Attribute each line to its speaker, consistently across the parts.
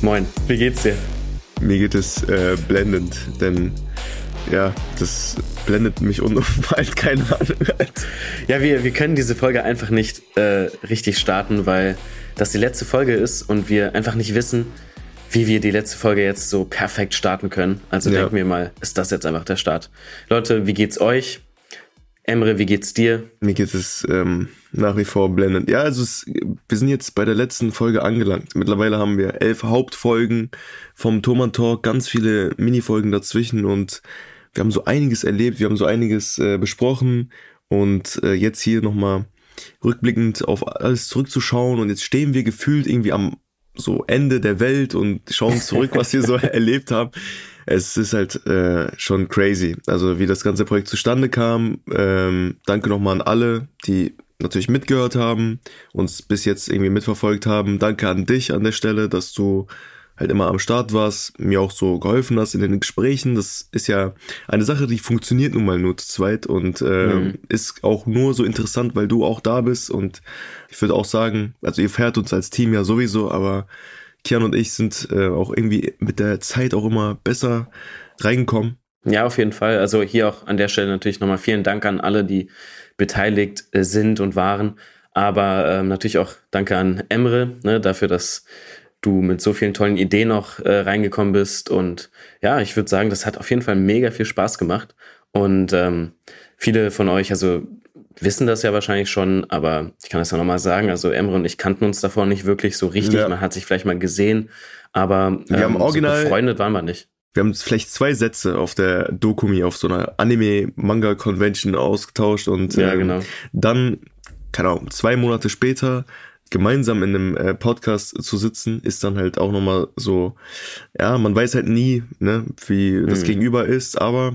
Speaker 1: Moin, wie geht's dir?
Speaker 2: Mir geht es äh, blendend, denn ja, das blendet mich unumfallen, keine Ahnung.
Speaker 1: ja, wir, wir können diese Folge einfach nicht äh, richtig starten, weil das die letzte Folge ist und wir einfach nicht wissen, wie wir die letzte Folge jetzt so perfekt starten können. Also ja. denken wir mal, ist das jetzt einfach der Start. Leute, wie geht's euch? Emre, wie geht's dir?
Speaker 2: Mir geht es ähm, nach wie vor blendend. Ja, also es, wir sind jetzt bei der letzten Folge angelangt. Mittlerweile haben wir elf Hauptfolgen vom Thoman Talk, ganz viele Minifolgen dazwischen und wir haben so einiges erlebt, wir haben so einiges äh, besprochen und äh, jetzt hier nochmal rückblickend auf alles zurückzuschauen und jetzt stehen wir gefühlt irgendwie am so Ende der Welt und schauen zurück, was wir so erlebt haben es ist halt äh, schon crazy. Also wie das ganze Projekt zustande kam. Ähm, danke nochmal an alle, die natürlich mitgehört haben, uns bis jetzt irgendwie mitverfolgt haben. Danke an dich an der Stelle, dass du halt immer am Start warst, mir auch so geholfen hast in den Gesprächen. Das ist ja eine Sache, die funktioniert nun mal nur zu zweit und äh, mhm. ist auch nur so interessant, weil du auch da bist. Und ich würde auch sagen, also ihr fährt uns als Team ja sowieso, aber Kian und ich sind äh, auch irgendwie mit der Zeit auch immer besser reingekommen.
Speaker 1: Ja, auf jeden Fall. Also hier auch an der Stelle natürlich nochmal vielen Dank an alle, die beteiligt äh, sind und waren. Aber ähm, natürlich auch danke an Emre ne, dafür, dass du mit so vielen tollen Ideen noch äh, reingekommen bist. Und ja, ich würde sagen, das hat auf jeden Fall mega viel Spaß gemacht. Und ähm, viele von euch, also wissen das ja wahrscheinlich schon, aber ich kann das ja nochmal sagen. Also Emre und ich kannten uns davor nicht wirklich so richtig. Ja. Man hat sich vielleicht mal gesehen, aber
Speaker 2: wir haben ähm, original
Speaker 1: so befreundet waren wir nicht.
Speaker 2: Wir haben vielleicht zwei Sätze auf der Dokumi, auf so einer Anime-Manga-Convention ausgetauscht und
Speaker 1: ja, ähm, genau.
Speaker 2: dann, keine Ahnung, zwei Monate später gemeinsam in einem äh, Podcast zu sitzen, ist dann halt auch nochmal so, ja, man weiß halt nie, ne, wie das mhm. Gegenüber ist, aber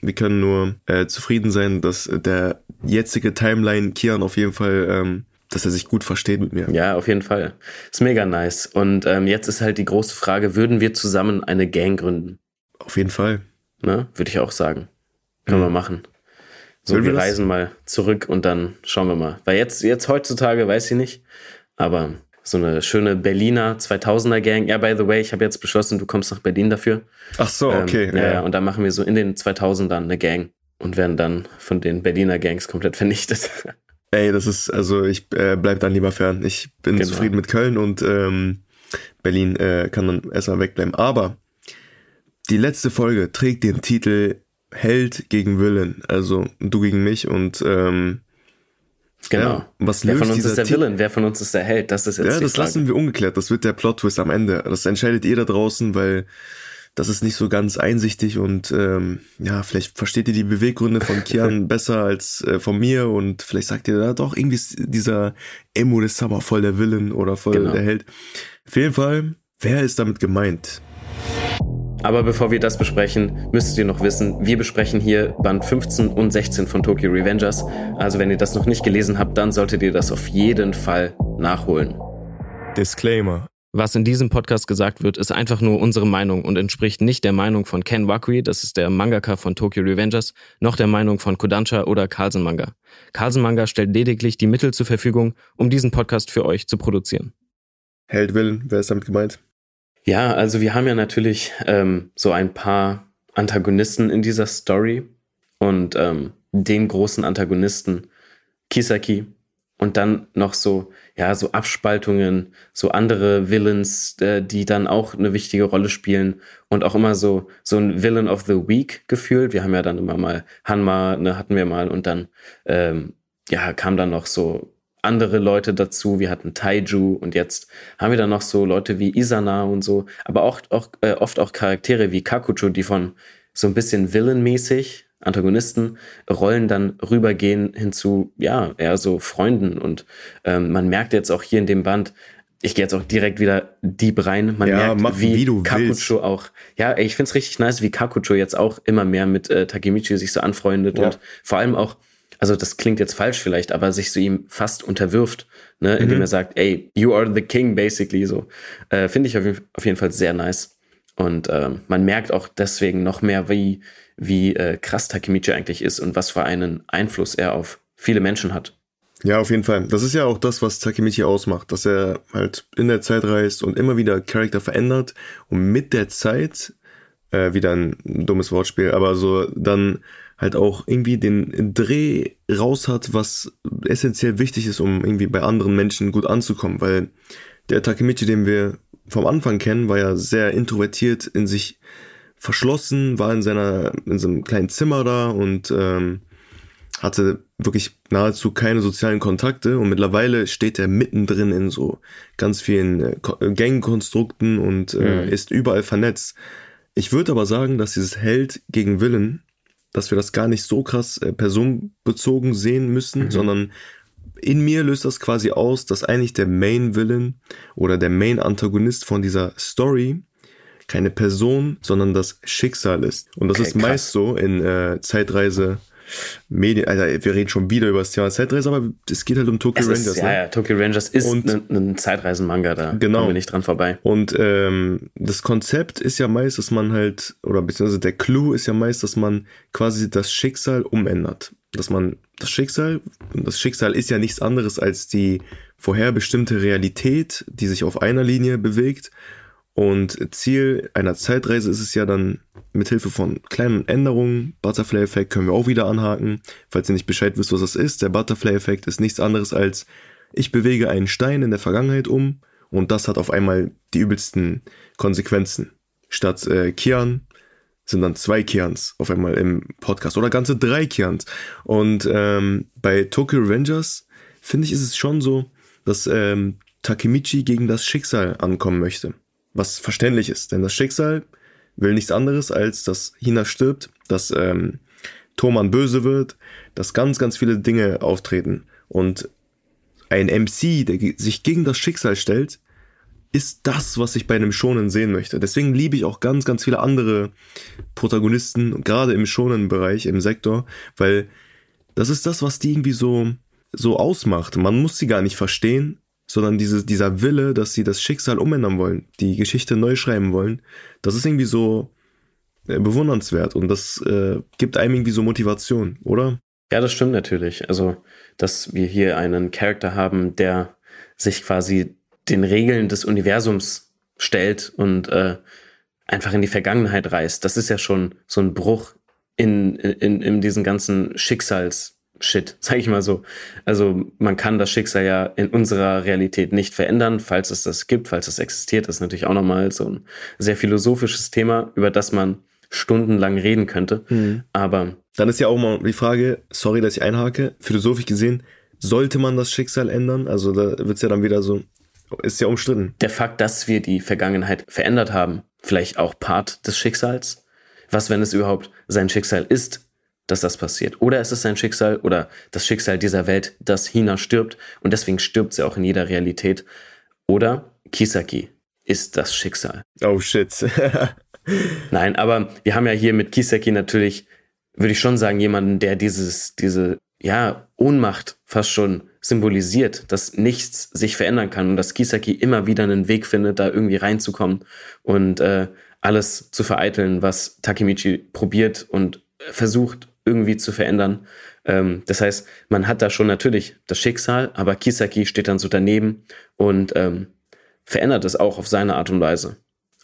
Speaker 2: wir können nur äh, zufrieden sein, dass der jetzige Timeline Kian auf jeden Fall, ähm, dass er sich gut versteht mit mir.
Speaker 1: Ja, auf jeden Fall. Ist mega nice. Und ähm, jetzt ist halt die große Frage, würden wir zusammen eine Gang gründen?
Speaker 2: Auf jeden Fall.
Speaker 1: Ne? Würde ich auch sagen. Können mhm. wir machen. So, Will wir reisen mal zurück und dann schauen wir mal. Weil jetzt, jetzt heutzutage weiß ich nicht, aber so eine schöne Berliner 2000er Gang. Ja, by the way, ich habe jetzt beschlossen, du kommst nach Berlin dafür.
Speaker 2: Ach so, ähm, okay.
Speaker 1: Ähm, ja, ja, und dann machen wir so in den 2000ern eine Gang und werden dann von den Berliner Gangs komplett vernichtet.
Speaker 2: Ey, das ist, also ich äh, bleib dann lieber fern. Ich bin genau. zufrieden mit Köln und ähm, Berlin äh, kann dann erstmal wegbleiben. Aber die letzte Folge trägt den Titel Held gegen Willen. Also du gegen mich und ähm,
Speaker 1: Genau. Ja, was Wer von uns ist der Villain? Wer von uns ist der Held? Das ist jetzt
Speaker 2: Ja, das
Speaker 1: Frage.
Speaker 2: lassen wir ungeklärt. Das wird der Plot-Twist am Ende. Das entscheidet ihr da draußen, weil das ist nicht so ganz einsichtig und ähm, ja, vielleicht versteht ihr die Beweggründe von Kian besser als äh, von mir und vielleicht sagt ihr da doch, irgendwie ist dieser Emo des Summer voll der Villain oder voll genau. der Held. Auf jeden Fall, wer ist damit gemeint?
Speaker 1: Aber bevor wir das besprechen, müsstet ihr noch wissen, wir besprechen hier Band 15 und 16 von Tokyo Revengers. Also wenn ihr das noch nicht gelesen habt, dann solltet ihr das auf jeden Fall nachholen.
Speaker 2: Disclaimer.
Speaker 1: Was in diesem Podcast gesagt wird, ist einfach nur unsere Meinung und entspricht nicht der Meinung von Ken Wakui, das ist der Mangaka von Tokyo Revengers, noch der Meinung von Kodansha oder Carlsen Manga. Carlsen Manga stellt lediglich die Mittel zur Verfügung, um diesen Podcast für euch zu produzieren.
Speaker 2: Held Willen, wer ist damit gemeint?
Speaker 1: Ja, also wir haben ja natürlich ähm, so ein paar Antagonisten in dieser Story und ähm, den großen Antagonisten Kisaki und dann noch so ja so Abspaltungen, so andere Villains, äh, die dann auch eine wichtige Rolle spielen und auch immer so so ein Villain of the Week gefühlt. Wir haben ja dann immer mal Hanma, ne, hatten wir mal und dann ähm, ja kam dann noch so andere Leute dazu. Wir hatten Taiju und jetzt haben wir dann noch so Leute wie Isana und so, aber auch, auch äh, oft auch Charaktere wie Kakucho, die von so ein bisschen Villain-mäßig Antagonisten Rollen dann rübergehen hinzu, ja, eher so Freunden. Und ähm, man merkt jetzt auch hier in dem Band, ich gehe jetzt auch direkt wieder deep rein. Man ja, merkt, wie, wie Kakucho willst. auch. Ja, ich find's richtig nice, wie Kakucho jetzt auch immer mehr mit äh, Takemichi sich so anfreundet ja. und vor allem auch also das klingt jetzt falsch vielleicht, aber sich so ihm fast unterwirft, ne, indem mhm. er sagt, ey, you are the king, basically so. Äh, Finde ich auf, auf, jeden Fall sehr nice. Und äh, man merkt auch deswegen noch mehr, wie, wie äh, krass Takemichi eigentlich ist und was für einen Einfluss er auf viele Menschen hat.
Speaker 2: Ja, auf jeden Fall. Das ist ja auch das, was Takemichi ausmacht, dass er halt in der Zeit reist und immer wieder Charakter verändert und mit der Zeit, äh, wieder ein dummes Wortspiel, aber so dann halt auch irgendwie den Dreh raus hat, was essentiell wichtig ist, um irgendwie bei anderen Menschen gut anzukommen, weil der Takemichi, den wir vom Anfang kennen, war ja sehr introvertiert in sich verschlossen, war in seiner, in seinem kleinen Zimmer da und ähm, hatte wirklich nahezu keine sozialen Kontakte und mittlerweile steht er mittendrin in so ganz vielen äh, Gangkonstrukten und äh, mhm. ist überall vernetzt. Ich würde aber sagen, dass dieses Held gegen Willen, dass wir das gar nicht so krass äh, personenbezogen sehen müssen, mhm. sondern in mir löst das quasi aus, dass eigentlich der Main Villain oder der Main Antagonist von dieser Story keine Person, sondern das Schicksal ist. Und das okay, ist krass. meist so in äh, Zeitreise Medien, also wir reden schon wieder über das Thema Zeitreise, aber es geht halt um Tokyo es Rangers.
Speaker 1: Ist, ja, ne? ja, Tokyo Rangers ist ein, ein Zeitreisen-Manga, da
Speaker 2: genau. kommen
Speaker 1: wir nicht dran vorbei.
Speaker 2: Und ähm, das Konzept ist ja meist, dass man halt, oder beziehungsweise der Clou ist ja meist, dass man quasi das Schicksal umändert. Dass man das Schicksal, das Schicksal ist ja nichts anderes als die vorherbestimmte Realität, die sich auf einer Linie bewegt und Ziel einer Zeitreise ist es ja dann, mit Hilfe von kleinen Änderungen, Butterfly-Effekt können wir auch wieder anhaken. Falls ihr nicht Bescheid wisst, was das ist, der Butterfly-Effekt ist nichts anderes als, ich bewege einen Stein in der Vergangenheit um und das hat auf einmal die übelsten Konsequenzen. Statt äh, Kian sind dann zwei Kians auf einmal im Podcast oder ganze drei Kians. Und ähm, bei Tokyo Revengers finde ich, ist es schon so, dass ähm, Takemichi gegen das Schicksal ankommen möchte was verständlich ist. Denn das Schicksal will nichts anderes, als dass Hina stirbt, dass ähm, Thoman böse wird, dass ganz, ganz viele Dinge auftreten. Und ein MC, der sich gegen das Schicksal stellt, ist das, was ich bei einem Shonen sehen möchte. Deswegen liebe ich auch ganz, ganz viele andere Protagonisten, gerade im Shonen-Bereich, im Sektor, weil das ist das, was die irgendwie so, so ausmacht. Man muss sie gar nicht verstehen, sondern diese, dieser Wille, dass sie das Schicksal umändern wollen, die Geschichte neu schreiben wollen, das ist irgendwie so äh, bewundernswert und das äh, gibt einem irgendwie so Motivation, oder?
Speaker 1: Ja, das stimmt natürlich. Also, dass wir hier einen Charakter haben, der sich quasi den Regeln des Universums stellt und äh, einfach in die Vergangenheit reist, das ist ja schon so ein Bruch in, in, in diesen ganzen Schicksals, Shit, sag ich mal so. Also man kann das Schicksal ja in unserer Realität nicht verändern, falls es das gibt, falls es existiert. Das ist natürlich auch nochmal so ein sehr philosophisches Thema, über das man stundenlang reden könnte. Mhm. Aber
Speaker 2: dann ist ja auch mal die Frage, sorry, dass ich einhake, philosophisch gesehen, sollte man das Schicksal ändern? Also da wird's ja dann wieder so, ist ja umstritten.
Speaker 1: Der Fakt, dass wir die Vergangenheit verändert haben, vielleicht auch Part des Schicksals. Was, wenn es überhaupt sein Schicksal ist, dass das passiert. Oder es ist sein Schicksal oder das Schicksal dieser Welt, dass Hina stirbt und deswegen stirbt sie auch in jeder Realität. Oder Kisaki ist das Schicksal.
Speaker 2: Oh shit.
Speaker 1: Nein, aber wir haben ja hier mit Kisaki natürlich, würde ich schon sagen, jemanden, der dieses, diese, ja, Ohnmacht fast schon symbolisiert, dass nichts sich verändern kann und dass Kisaki immer wieder einen Weg findet, da irgendwie reinzukommen und äh, alles zu vereiteln, was Takemichi probiert und versucht irgendwie zu verändern. Ähm, das heißt, man hat da schon natürlich das Schicksal, aber Kisaki steht dann so daneben und ähm, verändert es auch auf seine Art und Weise.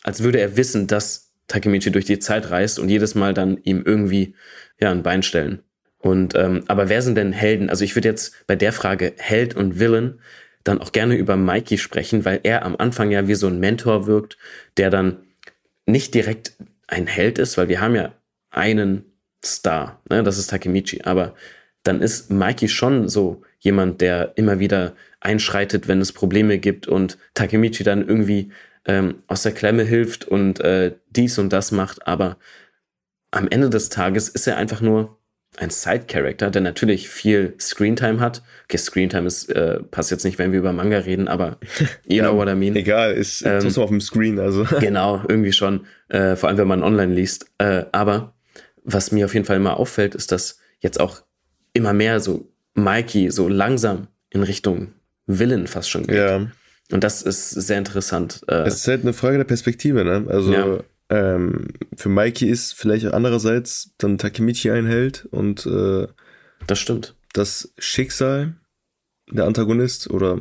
Speaker 1: Als würde er wissen, dass Takemichi durch die Zeit reist und jedes Mal dann ihm irgendwie ja ein Bein stellen. Und ähm, aber wer sind denn Helden? Also ich würde jetzt bei der Frage Held und Villain dann auch gerne über Mikey sprechen, weil er am Anfang ja wie so ein Mentor wirkt, der dann nicht direkt ein Held ist, weil wir haben ja einen Star. Ne? Das ist Takemichi. Aber dann ist Mikey schon so jemand, der immer wieder einschreitet, wenn es Probleme gibt und Takemichi dann irgendwie ähm, aus der Klemme hilft und äh, dies und das macht. Aber am Ende des Tages ist er einfach nur ein Side-Character, der natürlich viel Screentime hat. Okay, Screentime ist, äh, passt jetzt nicht, wenn wir über Manga reden, aber you know what I mean.
Speaker 2: Egal, ist ähm, trotzdem auf dem Screen, also.
Speaker 1: genau, irgendwie schon. Äh, vor allem, wenn man online liest. Äh, aber was mir auf jeden Fall immer auffällt, ist, dass jetzt auch immer mehr so Mikey so langsam in Richtung Villain fast schon geht. Ja. Und das ist sehr interessant.
Speaker 2: Äh, es ist halt eine Frage der Perspektive, ne? Also ja. ähm, für Mikey ist vielleicht andererseits dann Takemichi ein Held und äh,
Speaker 1: das stimmt.
Speaker 2: Das Schicksal der Antagonist oder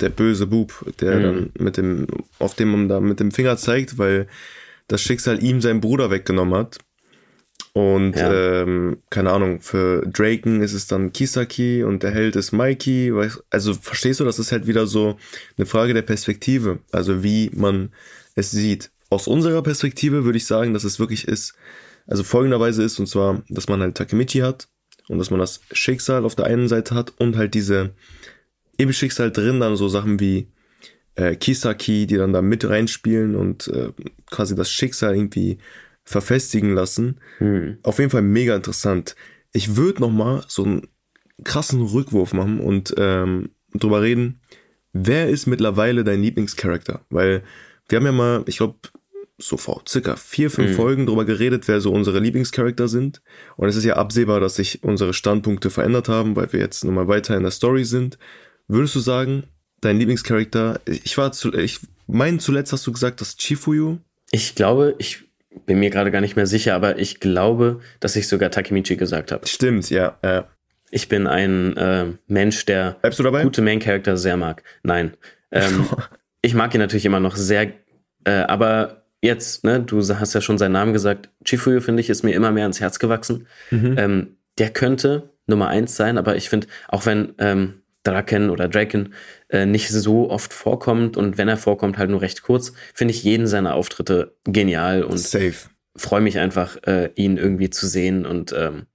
Speaker 2: der böse Bub, der mhm. dann mit dem, auf dem man da mit dem Finger zeigt, weil das Schicksal ihm seinen Bruder weggenommen hat. Und ja. ähm, keine Ahnung, für Draken ist es dann Kisaki und der Held ist Mikey. Also verstehst du, das ist halt wieder so eine Frage der Perspektive, also wie man es sieht. Aus unserer Perspektive würde ich sagen, dass es wirklich ist, also folgenderweise ist, und zwar, dass man halt Takemichi hat und dass man das Schicksal auf der einen Seite hat und halt diese im Schicksal drin dann so Sachen wie äh, Kisaki, die dann da mit reinspielen und äh, quasi das Schicksal irgendwie verfestigen lassen. Hm. Auf jeden Fall mega interessant. Ich würde noch mal so einen krassen Rückwurf machen und ähm, drüber reden, wer ist mittlerweile dein Lieblingscharakter? Weil wir haben ja mal, ich glaube, so vor circa vier, fünf mhm. Folgen drüber geredet, wer so unsere Lieblingscharakter sind. Und es ist ja absehbar, dass sich unsere Standpunkte verändert haben, weil wir jetzt nochmal weiter in der Story sind. Würdest du sagen, dein Lieblingscharakter, ich war zu, ich mein zuletzt hast du gesagt, dass Chifuyu?
Speaker 1: Ich glaube, ich bin mir gerade gar nicht mehr sicher, aber ich glaube, dass ich sogar Takemichi gesagt habe.
Speaker 2: Stimmt, ja. Äh.
Speaker 1: Ich bin ein äh, Mensch, der gute Main Character sehr mag. Nein. Ähm, ich mag ihn natürlich immer noch sehr, äh, aber jetzt, ne, du hast ja schon seinen Namen gesagt, Chifuyu, finde ich, ist mir immer mehr ans Herz gewachsen. Mhm. Ähm, der könnte Nummer eins sein, aber ich finde, auch wenn ähm, Draken oder Draken äh, nicht so oft vorkommt und wenn er vorkommt, halt nur recht kurz, finde ich jeden seiner Auftritte genial und freue mich einfach, äh, ihn irgendwie zu sehen und ähm,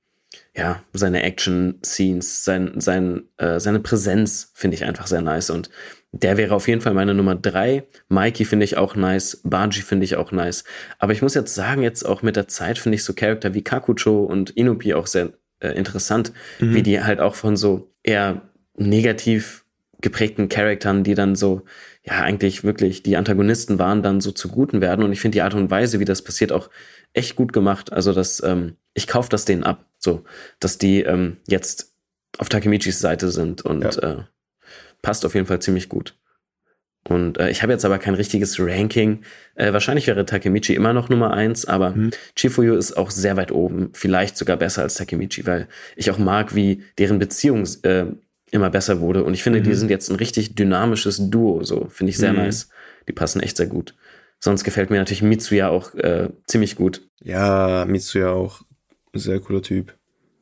Speaker 1: ja, seine Action-Scenes, sein, sein, äh, seine Präsenz finde ich einfach sehr nice und der wäre auf jeden Fall meine Nummer drei. Mikey finde ich auch nice, Baji finde ich auch nice. Aber ich muss jetzt sagen, jetzt auch mit der Zeit finde ich so Charakter wie Kakucho und Inupi auch sehr äh, interessant, mhm. wie die halt auch von so eher negativ geprägten Charaktern, die dann so, ja, eigentlich wirklich die Antagonisten waren, dann so zu Guten werden. Und ich finde die Art und Weise, wie das passiert, auch echt gut gemacht. Also, dass ähm, ich kaufe das denen ab, so, dass die ähm, jetzt auf Takemichis Seite sind und ja. äh, passt auf jeden Fall ziemlich gut. Und äh, ich habe jetzt aber kein richtiges Ranking. Äh, wahrscheinlich wäre Takemichi immer noch Nummer eins, aber mhm. Chifuyu ist auch sehr weit oben, vielleicht sogar besser als Takemichi, weil ich auch mag, wie deren Beziehung äh, immer besser wurde. Und ich finde, mhm. die sind jetzt ein richtig dynamisches Duo, so finde ich sehr mhm. nice. Die passen echt sehr gut. Sonst gefällt mir natürlich Mitsuya auch äh, ziemlich gut.
Speaker 2: Ja, Mitsuya auch. Sehr cooler Typ.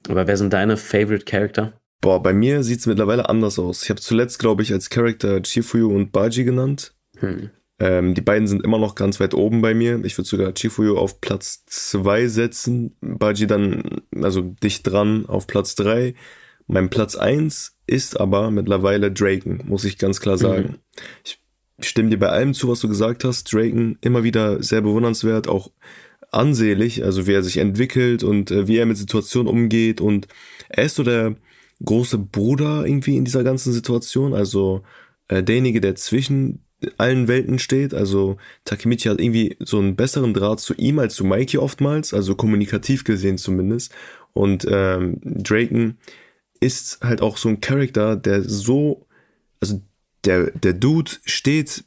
Speaker 1: Aber wer sind deine Favorite Character?
Speaker 2: Boah, bei mir sieht es mittlerweile anders aus. Ich habe zuletzt, glaube ich, als Charakter Chifuyu und Baji genannt. Hm. Ähm, die beiden sind immer noch ganz weit oben bei mir. Ich würde sogar Chifuyu auf Platz 2 setzen, Baji dann, also dicht dran, auf Platz 3. Mein Platz 1 ist aber mittlerweile Draken, muss ich ganz klar sagen. Mhm. Ich stimme dir bei allem zu, was du gesagt hast. Draken immer wieder sehr bewundernswert, auch ansehlich, also wie er sich entwickelt und äh, wie er mit Situationen umgeht. Und er ist so der große Bruder irgendwie in dieser ganzen Situation, also äh, derjenige, der zwischen allen Welten steht. Also Takemichi hat irgendwie so einen besseren Draht zu ihm als zu Mikey oftmals, also kommunikativ gesehen zumindest. Und ähm, Draken ist halt auch so ein Charakter, der so, also der, der Dude steht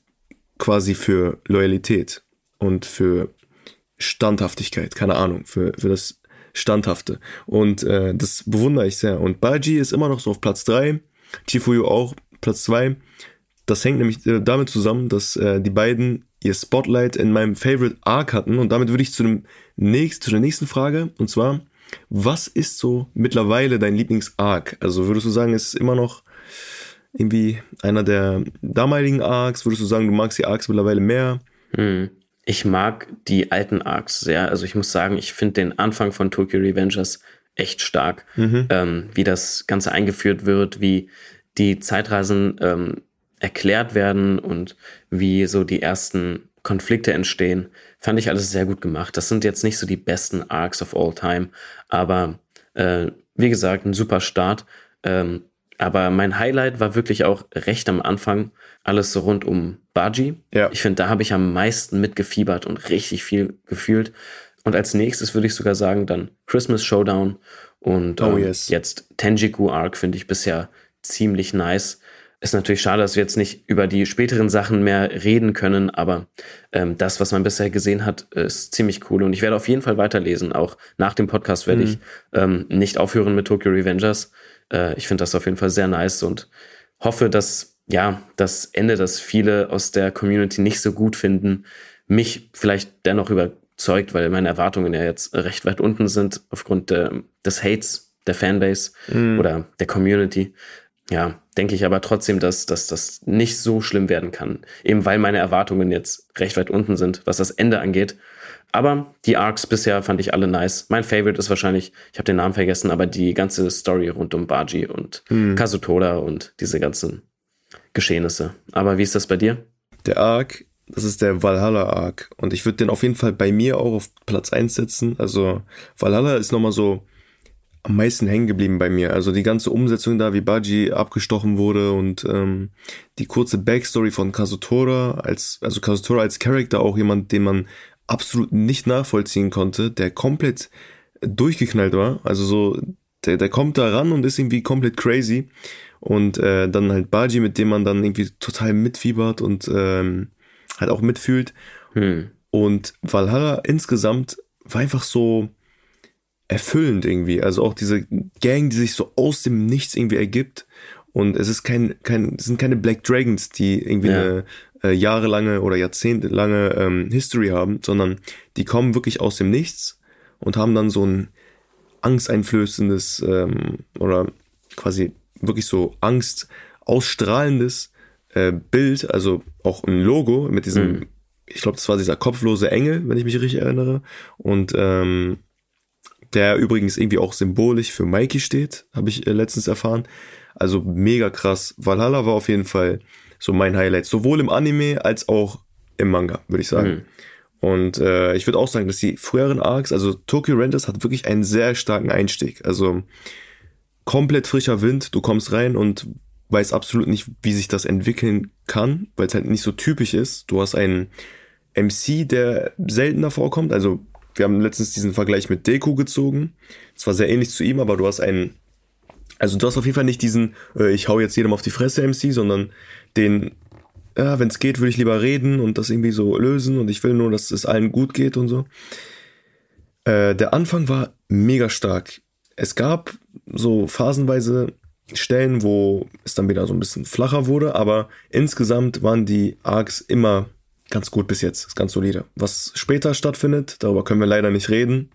Speaker 2: quasi für Loyalität und für Standhaftigkeit, keine Ahnung, für, für das Standhafte. Und äh, das bewundere ich sehr. Und Baji ist immer noch so auf Platz 3, Chifuyu auch Platz 2. Das hängt nämlich äh, damit zusammen, dass äh, die beiden ihr Spotlight in meinem Favorite Arc hatten. Und damit würde ich zu, dem nächst, zu der nächsten Frage, und zwar, was ist so mittlerweile dein Lieblings-Arc? Also würdest du sagen, es ist immer noch irgendwie einer der damaligen Arcs? Würdest du sagen, du magst die Arcs mittlerweile mehr?
Speaker 1: Hm. Ich mag die alten Arcs sehr. Also ich muss sagen, ich finde den Anfang von Tokyo Revengers echt stark. Mhm. Ähm, wie das Ganze eingeführt wird, wie die Zeitreisen ähm, erklärt werden und wie so die ersten Konflikte entstehen, fand ich alles sehr gut gemacht. Das sind jetzt nicht so die besten Arcs of all time, aber äh, wie gesagt, ein super Start. Ähm, aber mein Highlight war wirklich auch recht am Anfang alles so rund um Baji. Ja. Ich finde, da habe ich am meisten mitgefiebert und richtig viel gefühlt. Und als nächstes würde ich sogar sagen, dann Christmas Showdown und oh, ähm, yes. jetzt Tenjiku Arc finde ich bisher ziemlich nice. Ist natürlich schade, dass wir jetzt nicht über die späteren Sachen mehr reden können, aber ähm, das, was man bisher gesehen hat, ist ziemlich cool. Und ich werde auf jeden Fall weiterlesen. Auch nach dem Podcast werde mhm. ich ähm, nicht aufhören mit Tokyo Revengers. Äh, ich finde das auf jeden Fall sehr nice und hoffe, dass ja das Ende, das viele aus der Community nicht so gut finden, mich vielleicht dennoch überzeugt, weil meine Erwartungen ja jetzt recht weit unten sind aufgrund der, des Hates der Fanbase mm. oder der Community. Ja, denke ich aber trotzdem, dass, dass das nicht so schlimm werden kann. Eben weil meine Erwartungen jetzt recht weit unten sind, was das Ende angeht. Aber die Arcs bisher fand ich alle nice. Mein Favorite ist wahrscheinlich, ich habe den Namen vergessen, aber die ganze Story rund um Baji und hm. Kazutoda und diese ganzen Geschehnisse. Aber wie ist das bei dir?
Speaker 2: Der Arc, das ist der Valhalla Arc. Und ich würde den auf jeden Fall bei mir auch auf Platz 1 setzen. Also Valhalla ist nochmal so am meisten hängen geblieben bei mir. Also die ganze Umsetzung da, wie Baji abgestochen wurde und ähm, die kurze Backstory von Kazutora als, also Kazutora als Charakter auch jemand, den man absolut nicht nachvollziehen konnte, der komplett durchgeknallt war. Also so, der, der kommt da ran und ist irgendwie komplett crazy. Und äh, dann halt Baji, mit dem man dann irgendwie total mitfiebert und ähm, halt auch mitfühlt. Hm. Und Valhalla insgesamt war einfach so erfüllend irgendwie. Also auch diese Gang, die sich so aus dem Nichts irgendwie ergibt. Und es ist kein, kein, es sind keine Black Dragons, die irgendwie ja. eine äh, jahrelange oder jahrzehntelange ähm, History haben, sondern die kommen wirklich aus dem Nichts und haben dann so ein angsteinflößendes ähm, oder quasi wirklich so Angst ausstrahlendes äh, Bild, also auch ein Logo mit diesem, mhm. ich glaube, das war dieser kopflose Engel, wenn ich mich richtig erinnere. Und ähm, der übrigens irgendwie auch symbolisch für Mikey steht, habe ich äh, letztens erfahren. Also mega krass. Valhalla war auf jeden Fall so mein Highlight. Sowohl im Anime als auch im Manga, würde ich sagen. Mhm. Und äh, ich würde auch sagen, dass die früheren Arcs, also Tokyo Rangers hat wirklich einen sehr starken Einstieg. Also komplett frischer Wind, du kommst rein und weißt absolut nicht, wie sich das entwickeln kann, weil es halt nicht so typisch ist. Du hast einen MC, der seltener vorkommt. Also wir haben letztens diesen Vergleich mit Deku gezogen. Es war sehr ähnlich zu ihm, aber du hast einen, also du hast auf jeden Fall nicht diesen, äh, ich hau jetzt jedem auf die Fresse MC, sondern den, ja, wenn es geht, würde ich lieber reden und das irgendwie so lösen und ich will nur, dass es allen gut geht und so. Äh, der Anfang war mega stark. Es gab so phasenweise Stellen, wo es dann wieder so ein bisschen flacher wurde, aber insgesamt waren die Arcs immer ganz gut bis jetzt, ist ganz solide. Was später stattfindet, darüber können wir leider nicht reden,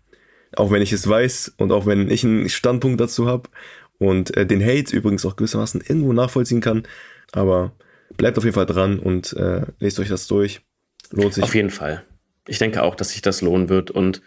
Speaker 2: auch wenn ich es weiß und auch wenn ich einen Standpunkt dazu habe und äh, den Hate übrigens auch gewissermaßen irgendwo nachvollziehen kann, aber bleibt auf jeden Fall dran und äh, lest euch das durch.
Speaker 1: Lohnt sich. Auf jeden Fall. Ich denke auch, dass sich das lohnen wird und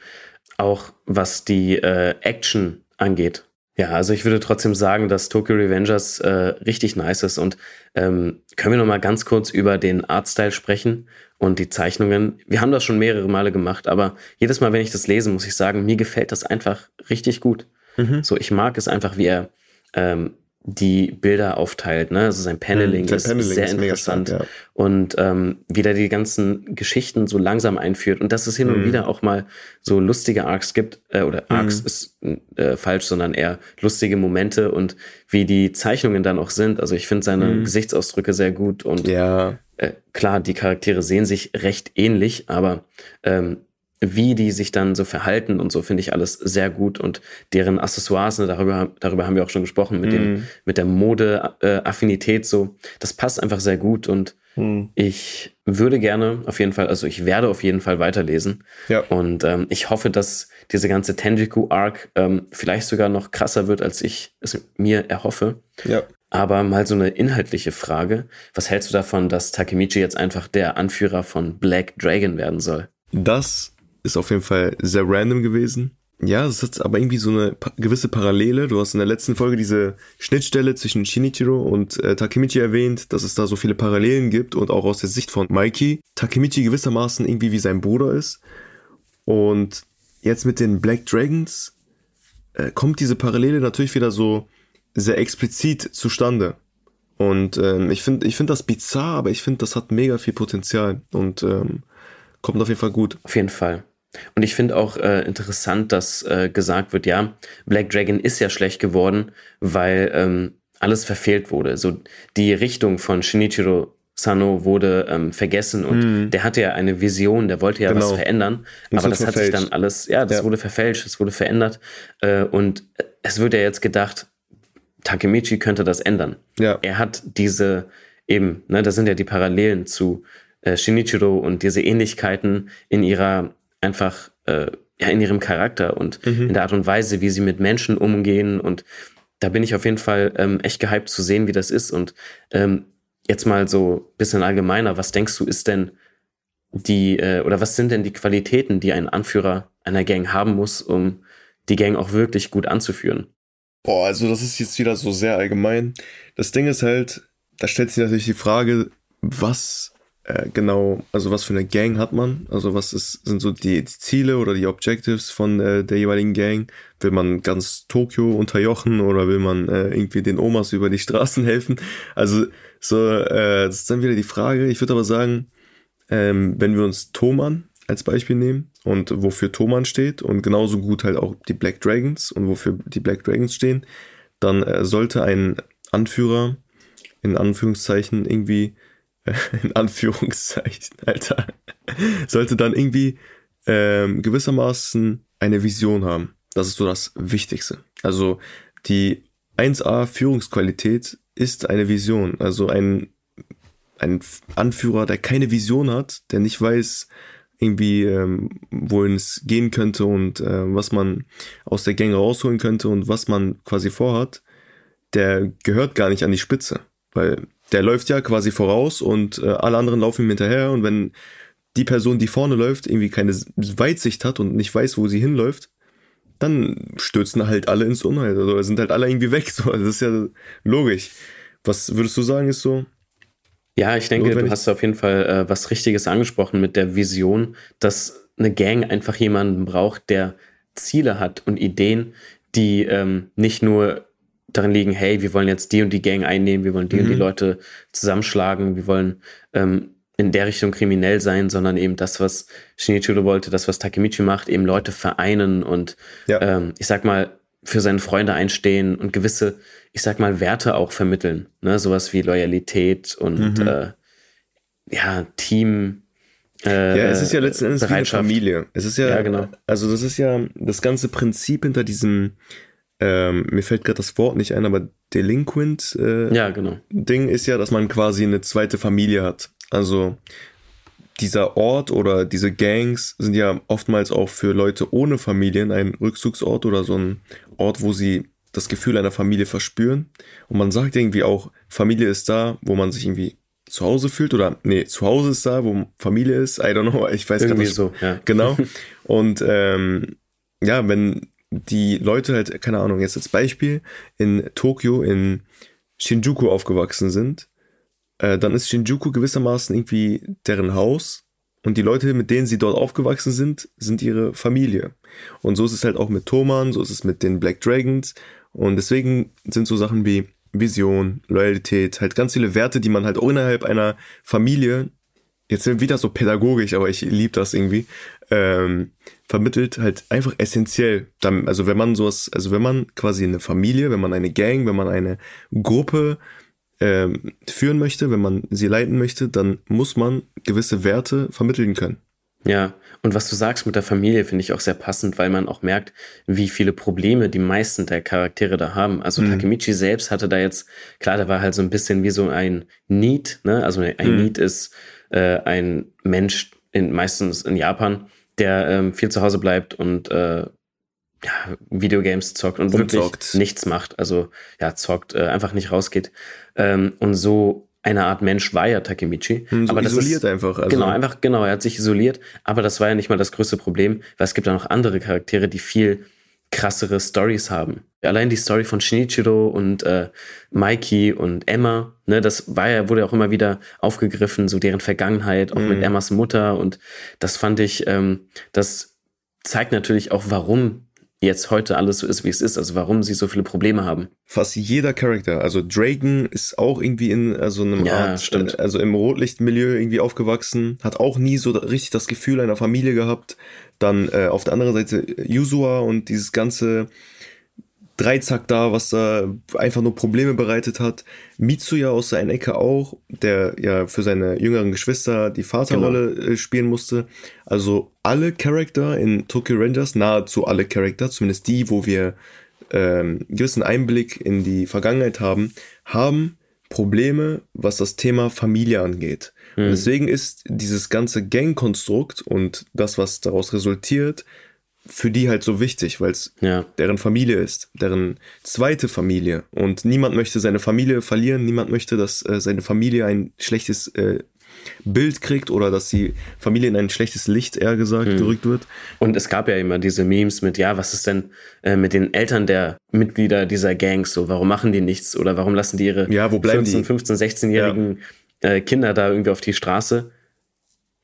Speaker 1: auch was die äh, Action angeht. Ja, also ich würde trotzdem sagen, dass Tokyo Revengers äh, richtig nice ist und ähm, können wir noch mal ganz kurz über den Artstyle sprechen und die Zeichnungen. Wir haben das schon mehrere Male gemacht, aber jedes Mal, wenn ich das lese, muss ich sagen, mir gefällt das einfach richtig gut. Mhm. So, ich mag es einfach, wie er ähm, die Bilder aufteilt. Ne? Also sein Paneling, mhm, ist, Paneling sehr ist interessant. Stark, ja. Und ähm, wie der die ganzen Geschichten so langsam einführt. Und dass es hin und mhm. wieder auch mal so lustige Arcs gibt, äh, oder Arcs mhm. ist äh, falsch, sondern eher lustige Momente und wie die Zeichnungen dann auch sind. Also ich finde seine mhm. Gesichtsausdrücke sehr gut und
Speaker 2: ja.
Speaker 1: äh, klar, die Charaktere sehen sich recht ähnlich, aber ähm, wie die sich dann so verhalten und so finde ich alles sehr gut und deren Accessoires, ne, darüber, darüber haben wir auch schon gesprochen, mit, mm. dem, mhm. mit der Mode-Affinität so, das passt einfach sehr gut und mm. ich würde gerne auf jeden Fall, also ich werde auf jeden Fall weiterlesen
Speaker 2: ja.
Speaker 1: und ähm, ich hoffe, dass diese ganze Tenjiku-Arc ähm, vielleicht sogar noch krasser wird, als ich es mir erhoffe.
Speaker 2: Ja.
Speaker 1: Aber mal so eine inhaltliche Frage. Was hältst du davon, dass Takemichi jetzt einfach der Anführer von Black Dragon werden soll?
Speaker 2: Das ist auf jeden Fall sehr random gewesen. Ja, es hat aber irgendwie so eine gewisse Parallele. Du hast in der letzten Folge diese Schnittstelle zwischen Shinichiro und äh, Takemichi erwähnt, dass es da so viele Parallelen gibt und auch aus der Sicht von Mikey Takemichi gewissermaßen irgendwie wie sein Bruder ist. Und jetzt mit den Black Dragons äh, kommt diese Parallele natürlich wieder so sehr explizit zustande. Und ähm, ich finde ich finde das bizarr, aber ich finde, das hat mega viel Potenzial und ähm, kommt auf jeden Fall gut.
Speaker 1: Auf jeden Fall. Und ich finde auch äh, interessant, dass äh, gesagt wird, ja, Black Dragon ist ja schlecht geworden, weil ähm, alles verfehlt wurde. So die Richtung von Shinichiro Sano wurde ähm, vergessen und mm. der hatte ja eine Vision, der wollte ja genau. was verändern, und aber das verfälscht. hat sich dann alles, ja, das ja. wurde verfälscht, es wurde verändert äh, und es wird ja jetzt gedacht, Takemichi könnte das ändern.
Speaker 2: Ja.
Speaker 1: Er hat diese eben, ne, das sind ja die Parallelen zu äh, Shinichiro und diese Ähnlichkeiten in ihrer einfach, äh, ja, in ihrem Charakter und
Speaker 2: Mhm.
Speaker 1: in der Art und Weise, wie sie mit Menschen umgehen. Und da bin ich auf jeden Fall ähm, echt gehypt zu sehen, wie das ist. Und ähm, jetzt mal so ein bisschen allgemeiner, was denkst du, ist denn die, äh, oder was sind denn die Qualitäten, die ein Anführer einer Gang haben muss, um die Gang auch wirklich gut anzuführen?
Speaker 2: Boah, also das ist jetzt wieder so sehr allgemein. Das Ding ist halt, da stellt sich natürlich die Frage, was äh, genau, also was für eine Gang hat man? Also was ist, sind so die, die Ziele oder die Objectives von äh, der jeweiligen Gang? Will man ganz Tokio unterjochen oder will man äh, irgendwie den Omas über die Straßen helfen? Also so, äh, das ist dann wieder die Frage. Ich würde aber sagen, ähm, wenn wir uns Thoman als Beispiel nehmen und wofür Thoman steht und genauso gut halt auch die Black Dragons und wofür die Black Dragons stehen, dann äh, sollte ein Anführer in Anführungszeichen irgendwie in Anführungszeichen, Alter, sollte dann irgendwie ähm, gewissermaßen eine Vision haben. Das ist so das Wichtigste. Also die 1A Führungsqualität ist eine Vision. Also ein, ein Anführer, der keine Vision hat, der nicht weiß, irgendwie, ähm, wohin es gehen könnte und äh, was man aus der Gang rausholen könnte und was man quasi vorhat, der gehört gar nicht an die Spitze. Weil der läuft ja quasi voraus und äh, alle anderen laufen ihm hinterher und wenn die Person, die vorne läuft, irgendwie keine Weitsicht hat und nicht weiß, wo sie hinläuft, dann stürzen halt alle ins Unheil. Also sind halt alle irgendwie weg. So. Das ist ja logisch. Was würdest du sagen, ist so?
Speaker 1: Ja, ich denke,
Speaker 2: Notwendig.
Speaker 1: du hast auf jeden Fall äh, was Richtiges angesprochen mit der Vision, dass eine Gang einfach jemanden braucht, der Ziele hat und Ideen, die ähm, nicht nur darin liegen, hey, wir wollen jetzt die und die Gang einnehmen, wir wollen die und die
Speaker 2: Mhm.
Speaker 1: Leute zusammenschlagen, wir wollen ähm, in der Richtung kriminell sein, sondern eben das, was Shinichiro wollte, das, was Takemichi macht, eben Leute vereinen und
Speaker 2: Ja.
Speaker 1: ähm, ich sag mal, für seine Freunde einstehen und gewisse, ich sag mal, Werte auch vermitteln. Ne? Sowas wie Loyalität und
Speaker 2: Mhm.
Speaker 1: äh, ja, Team. Äh,
Speaker 2: Ja, es ist ja letzten Endes wie eine. Familie. Es ist ja,
Speaker 1: Ja, genau.
Speaker 2: also das ist ja das ganze Prinzip hinter diesem, ähm, mir fällt gerade das Wort nicht ein, aber Delinquent äh,
Speaker 1: Ja, genau.
Speaker 2: Ding ist ja, dass man quasi eine zweite Familie hat. Also dieser Ort oder diese Gangs sind ja oftmals auch für Leute ohne Familien ein Rückzugsort oder so ein Ort, wo sie das Gefühl einer Familie verspüren. Und man sagt irgendwie auch, Familie ist da, wo man sich irgendwie zu Hause fühlt oder nee, zu Hause ist da, wo Familie ist. I don't know, ich weiß gar nicht.
Speaker 1: so, ja.
Speaker 2: Genau. Und ähm, ja, wenn die Leute halt, keine Ahnung, jetzt als Beispiel in Tokio, in Shinjuku aufgewachsen sind, äh, dann ist Shinjuku gewissermaßen irgendwie deren Haus und die Leute, mit denen sie dort aufgewachsen sind, sind ihre Familie. Und so ist es halt auch mit Thoman, so ist es mit den Black Dragons und deswegen sind so Sachen wie Vision, Loyalität, halt ganz viele Werte, die man halt auch innerhalb einer Familie, jetzt sind wir wieder so pädagogisch, aber ich liebe das irgendwie, ähm, vermittelt halt einfach essentiell. Also wenn man sowas, also wenn man quasi eine Familie, wenn man eine Gang, wenn man eine Gruppe ähm, führen möchte, wenn man sie leiten möchte, dann muss man gewisse Werte vermitteln können.
Speaker 1: Ja, und was du sagst mit der Familie, finde ich auch sehr passend, weil man auch merkt, wie viele Probleme die meisten der Charaktere da haben. Also
Speaker 2: Mhm.
Speaker 1: Takemichi selbst hatte da jetzt, klar, der war halt so ein bisschen wie so ein Need, ne? Also ein
Speaker 2: Mhm.
Speaker 1: Need ist äh, ein Mensch, in, meistens in Japan, der ähm, viel zu Hause bleibt und äh, ja, Videogames zockt und wirklich
Speaker 2: Rumzockt.
Speaker 1: nichts macht. Also ja, zockt, äh, einfach nicht rausgeht. Ähm, und so eine Art Mensch war ja Takemichi.
Speaker 2: Hm, So
Speaker 1: Aber das
Speaker 2: isoliert
Speaker 1: ist,
Speaker 2: einfach. Also,
Speaker 1: genau, einfach, genau, er hat sich isoliert, aber das war ja nicht mal das größte Problem, weil es gibt ja noch andere Charaktere, die viel krassere Stories haben. Allein die Story von Shinichiro und äh, Mikey und Emma, ne, das war ja, wurde ja auch immer wieder aufgegriffen, so deren Vergangenheit, auch
Speaker 2: Mhm.
Speaker 1: mit Emmas Mutter und das fand ich, ähm, das zeigt natürlich auch, warum jetzt heute alles so ist, wie es ist, also warum sie so viele Probleme haben.
Speaker 2: fast jeder Charakter. Also Draken ist auch irgendwie in also einem
Speaker 1: Ja,
Speaker 2: Art,
Speaker 1: stimmt.
Speaker 2: äh, also im Rotlichtmilieu irgendwie aufgewachsen, hat auch nie so richtig das Gefühl einer Familie gehabt. Dann äh, auf der anderen Seite Yuzua und dieses ganze Dreizack da, was da einfach nur Probleme bereitet hat. Mitsuya aus seiner Ecke auch, der ja für seine jüngeren Geschwister die Vaterrolle äh, spielen musste. Also alle Charakter in Tokyo Rangers, nahezu alle Charakter, zumindest die, wo wir ähm, gewissen Einblick in die Vergangenheit haben, haben Probleme, was das Thema Familie angeht. Mhm. Und deswegen ist dieses ganze Gangkonstrukt und das, was daraus resultiert, für die halt so wichtig, weil es ja. deren Familie ist, deren zweite Familie. Und niemand möchte seine Familie verlieren, niemand möchte, dass äh, seine Familie ein schlechtes äh, Bild kriegt oder dass die Familie in ein schlechtes Licht, eher gesagt, mhm. gerückt wird.
Speaker 1: Und es gab ja immer diese Memes mit, ja, was ist denn äh, mit den Eltern der Mitglieder dieser Gangs so? Warum machen die nichts? Oder warum lassen die ihre
Speaker 2: ja, wo bleiben
Speaker 1: 14, 15, 16-jährigen ja. äh, Kinder da irgendwie auf die Straße?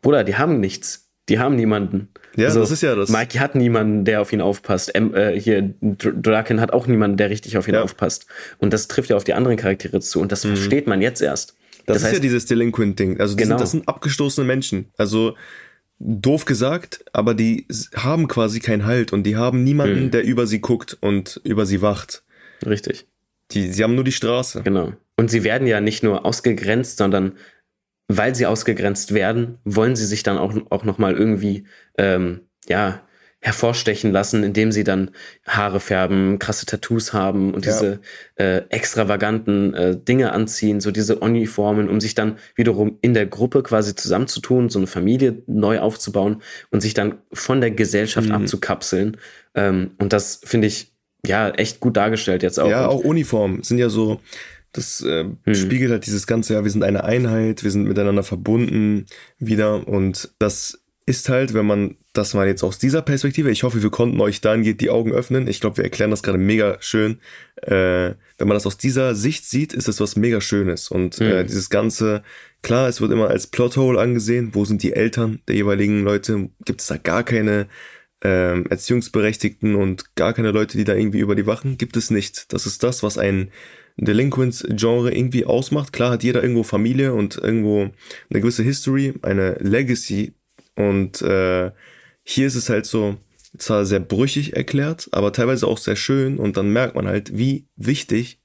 Speaker 1: Bruder, die haben nichts. Die haben niemanden.
Speaker 2: Ja, also, das ist ja das.
Speaker 1: Mikey hat niemanden, der auf ihn aufpasst. Ähm, äh, hier, Draken hat auch niemanden, der richtig auf ihn ja. aufpasst. Und das trifft ja auf die anderen Charaktere zu. Und das mhm. versteht man jetzt erst.
Speaker 2: Das, das ist heißt, ja dieses Delinquent-Ding. Also genau. sind, das sind abgestoßene Menschen. Also doof gesagt, aber die haben quasi keinen Halt und die haben niemanden, mhm. der über sie guckt und über sie wacht.
Speaker 1: Richtig.
Speaker 2: Die, sie haben nur die Straße.
Speaker 1: Genau. Und sie werden ja nicht nur ausgegrenzt, sondern weil sie ausgegrenzt werden, wollen sie sich dann auch, auch nochmal irgendwie, ähm, ja, hervorstechen lassen, indem sie dann Haare färben, krasse Tattoos haben und ja. diese äh, extravaganten äh, Dinge anziehen, so diese Uniformen, um sich dann wiederum in der Gruppe quasi zusammenzutun, so eine Familie neu aufzubauen und sich dann von der Gesellschaft mhm. abzukapseln. Ähm, und das finde ich ja echt gut dargestellt jetzt auch.
Speaker 2: Ja, auch Uniformen sind ja so, das äh, hm. spiegelt halt dieses ganze, ja, wir sind eine Einheit, wir sind miteinander verbunden wieder und das ist halt, wenn man das mal jetzt aus dieser Perspektive, ich hoffe, wir konnten euch dahingehend die Augen öffnen. Ich glaube, wir erklären das gerade mega schön. Äh, wenn man das aus dieser Sicht sieht, ist es was mega Schönes. Und mhm. äh, dieses Ganze, klar, es wird immer als Plothole angesehen. Wo sind die Eltern der jeweiligen Leute? Gibt es da gar keine äh, Erziehungsberechtigten und gar keine Leute, die da irgendwie über die wachen? Gibt es nicht. Das ist das, was ein Delinquents-Genre irgendwie ausmacht. Klar hat jeder irgendwo Familie und irgendwo eine gewisse History, eine Legacy, und äh, hier ist es halt so, zwar sehr brüchig erklärt, aber teilweise auch sehr schön und dann merkt man halt, wie wichtig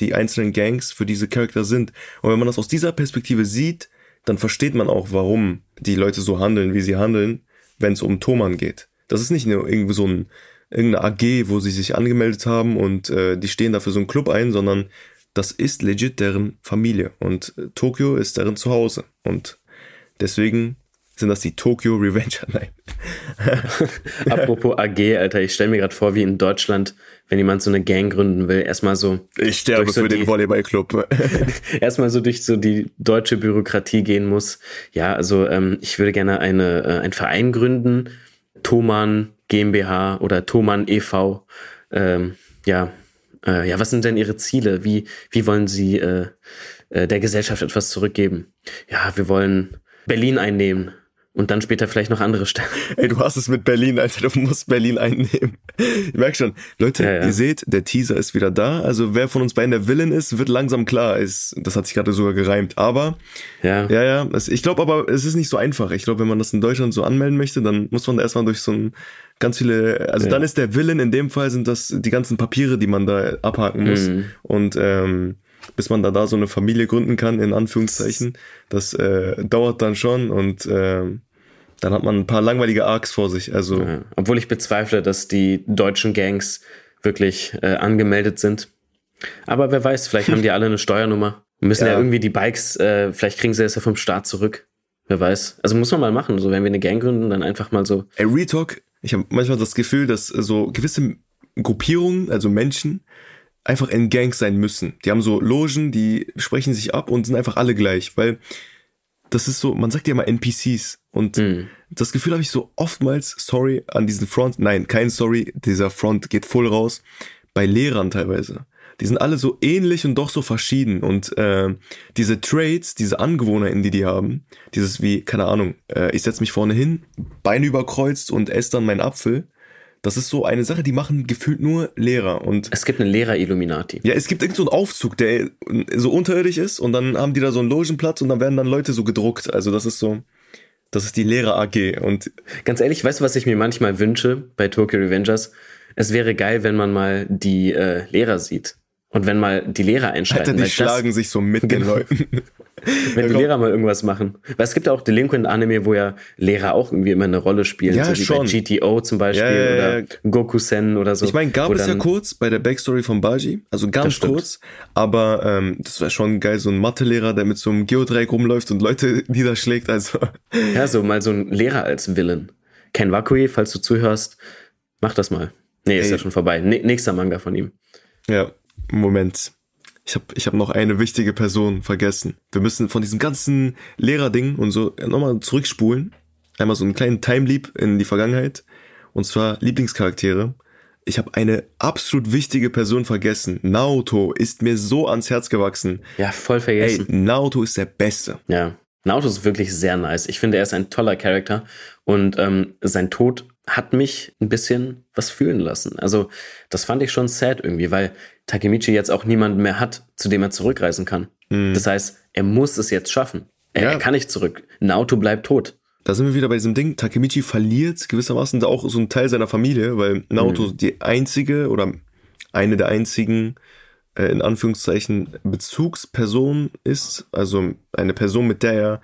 Speaker 2: die einzelnen Gangs für diese Charakter sind. Und wenn man das aus dieser Perspektive sieht, dann versteht man auch, warum die Leute so handeln, wie sie handeln, wenn es um Thoman geht. Das ist nicht nur irgendwie so ein irgendeine AG, wo sie sich angemeldet haben und äh, die stehen dafür so einen Club ein, sondern das ist legit deren Familie und äh, Tokio ist deren Zuhause und deswegen sind das die Tokyo Revenger? Nein.
Speaker 1: Apropos AG, Alter, ich stelle mir gerade vor, wie in Deutschland, wenn jemand so eine Gang gründen will, erstmal so.
Speaker 2: Ich sterbe so für die, den Volleyballclub.
Speaker 1: erstmal so durch so die deutsche Bürokratie gehen muss. Ja, also ähm, ich würde gerne eine, äh, einen Verein gründen, Thoman GmbH oder Thoman e.V. Ähm, ja, äh, ja, was sind denn Ihre Ziele? Wie, wie wollen Sie äh, äh, der Gesellschaft etwas zurückgeben? Ja, wir wollen Berlin einnehmen und dann später vielleicht noch andere Städte.
Speaker 2: Ey, du hast es mit Berlin, Alter, du musst Berlin einnehmen. Ich merk schon, Leute, ja, ja. ihr seht, der Teaser ist wieder da. Also wer von uns beiden der Villain ist, wird langsam klar. Ist, das hat sich gerade sogar gereimt. Aber ja, ja, ja. Ich glaube aber, es ist nicht so einfach. Ich glaube, wenn man das in Deutschland so anmelden möchte, dann muss man da erstmal durch so ein ganz viele. Also ja. dann ist der Villain in dem Fall sind das die ganzen Papiere, die man da abhaken muss. Mhm. Und ähm, bis man da, da so eine Familie gründen kann, in Anführungszeichen. Das äh, dauert dann schon und äh, dann hat man ein paar langweilige Arcs vor sich. Also ja,
Speaker 1: obwohl ich bezweifle, dass die deutschen Gangs wirklich äh, angemeldet sind. Aber wer weiß, vielleicht haben die alle eine Steuernummer. Wir müssen ja, ja irgendwie die Bikes, äh, vielleicht kriegen sie es ja vom Staat zurück. Wer weiß. Also muss man mal machen. So, wenn wir eine Gang gründen, dann einfach mal so.
Speaker 2: Ey, Retalk, ich habe manchmal das Gefühl, dass so gewisse Gruppierungen, also Menschen, einfach in Gangs sein müssen. Die haben so Logen, die sprechen sich ab und sind einfach alle gleich, weil das ist so, man sagt ja mal NPCs und mm. das Gefühl habe ich so oftmals, sorry an diesen Front, nein, kein sorry, dieser Front geht voll raus, bei Lehrern teilweise. Die sind alle so ähnlich und doch so verschieden und äh, diese Traits, diese Angewohnheiten, die die haben, dieses wie, keine Ahnung, äh, ich setz mich vorne hin, Beine überkreuzt und esse dann meinen Apfel, das ist so eine Sache, die machen gefühlt nur Lehrer. Und
Speaker 1: es gibt einen Lehrer-Illuminati.
Speaker 2: Ja, es gibt irgend so einen Aufzug, der so unterirdisch ist und dann haben die da so einen Logenplatz und dann werden dann Leute so gedruckt. Also das ist so, das ist die Lehrer AG. Und
Speaker 1: ganz ehrlich, weißt du, was ich mir manchmal wünsche bei Tokyo Revengers? Es wäre geil, wenn man mal die äh, Lehrer sieht. Und wenn mal die Lehrer einschalten.
Speaker 2: Alter, die schlagen das, sich so mit den genau. Leuten.
Speaker 1: Wenn die Lehrer mal irgendwas machen. Weil es gibt ja auch Delinquent-Anime, wo ja Lehrer auch irgendwie immer eine Rolle spielen.
Speaker 2: Ja,
Speaker 1: so wie
Speaker 2: schon.
Speaker 1: bei GTO zum Beispiel
Speaker 2: Ja, ja, ja,
Speaker 1: oder Goku-Sen oder so.
Speaker 2: Ich meine, gab es ja kurz bei der Backstory von Baji, also ganz kurz, aber ähm, das wäre schon geil, so ein Mathelehrer, der mit so einem Geodreieck rumläuft und Leute niederschlägt, also
Speaker 1: Ja, so mal so ein Lehrer als Villain. Ken Wakui, falls du zuhörst, mach das mal. Nee, ist
Speaker 2: Ey.
Speaker 1: ja schon vorbei. N nächster Manga von ihm.
Speaker 2: ja, Moment. Ich habe ich hab noch eine wichtige Person vergessen. Wir müssen von diesem ganzen Lehrerding und so nochmal zurückspulen. Einmal so einen kleinen Time Leap in die Vergangenheit. Und zwar Lieblingscharaktere. Ich habe eine absolut wichtige Person vergessen. Naoto ist mir so ans Herz gewachsen.
Speaker 1: Ja, voll
Speaker 2: Ey,
Speaker 1: vergessen.
Speaker 2: Naoto ist der Beste.
Speaker 1: Ja. Naruto ist wirklich sehr nice. Ich finde, er ist ein toller Charakter und ähm, sein Tod hat mich ein bisschen was fühlen lassen. Also, das fand ich schon sad irgendwie, weil Takemichi jetzt auch niemanden mehr hat, zu dem er zurückreisen kann. Das heißt, er muss es jetzt schaffen. Er,
Speaker 2: Ja.
Speaker 1: er kann nicht zurück. Naoto bleibt tot.
Speaker 2: Da sind wir wieder bei diesem Ding. Takemichi verliert gewissermaßen da auch so einen Teil seiner Familie, weil Naoto die einzige oder eine der einzigen, äh, in Anführungszeichen, Bezugsperson ist. Also eine Person, mit der er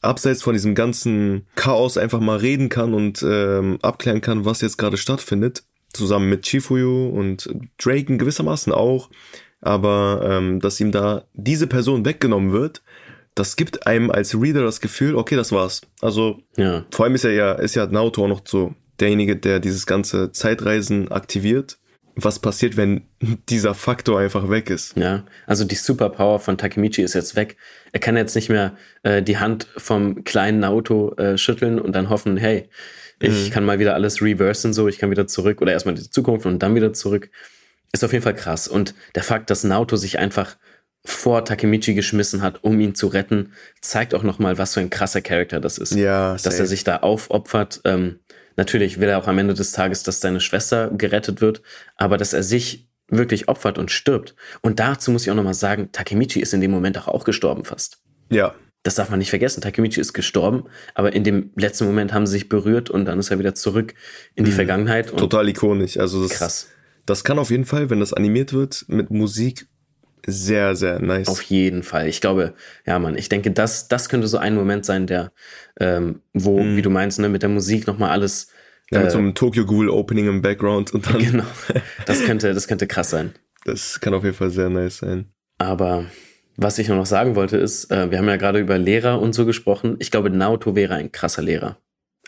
Speaker 2: abseits von diesem ganzen Chaos einfach mal reden kann und ähm, abklären kann, was jetzt gerade stattfindet. Zusammen mit Chifuyu und Draken gewissermaßen auch. Aber ähm, dass ihm da diese Person weggenommen wird, das gibt einem als Reader das Gefühl, okay, das war's. Also
Speaker 1: Ja.
Speaker 2: vor allem ist er ja, ist ja Naoto auch noch so derjenige, der dieses ganze Zeitreisen aktiviert. Was passiert, wenn dieser Faktor einfach weg ist?
Speaker 1: Ja, also die Superpower von Takemichi ist jetzt weg. Er kann jetzt nicht mehr äh, die Hand vom kleinen Naoto äh, schütteln und dann hoffen, hey, ich kann mal wieder alles reversen, so, ich kann wieder zurück oder erstmal die Zukunft und dann wieder zurück. Ist auf jeden Fall krass. Und der Fakt, dass Naoto sich einfach vor Takemichi geschmissen hat, um ihn zu retten, zeigt auch nochmal, was für ein krasser Charakter das ist.
Speaker 2: Ja,
Speaker 1: dass
Speaker 2: safe.
Speaker 1: er sich da aufopfert. Ähm, natürlich will er auch am Ende des Tages, dass seine Schwester gerettet wird, aber dass er sich wirklich opfert und stirbt. Und dazu muss ich auch nochmal sagen, Takemichi ist in dem Moment auch, auch gestorben fast.
Speaker 2: Ja,
Speaker 1: Das darf man nicht vergessen. Takemichi ist gestorben, aber in dem letzten Moment haben sie sich berührt und dann ist er wieder zurück in die Vergangenheit. Und
Speaker 2: total ikonisch. Also das,
Speaker 1: krass.
Speaker 2: das kann auf jeden Fall, wenn das animiert wird, mit Musik sehr, sehr nice.
Speaker 1: Auf jeden Fall. Ich glaube, ja, Mann, ich denke, das, das könnte so ein Moment sein, der, ähm, wo, wie du meinst, ne, mit der Musik nochmal alles.
Speaker 2: ja, mit
Speaker 1: äh,
Speaker 2: so einem Tokyo Ghoul Opening im Background und dann,
Speaker 1: Genau. Das könnte, das könnte krass sein.
Speaker 2: das kann auf jeden Fall sehr nice sein.
Speaker 1: Aber was ich nur noch sagen wollte, ist, äh, wir haben ja gerade über Lehrer und so gesprochen. Ich glaube, Naoto wäre ein krasser Lehrer.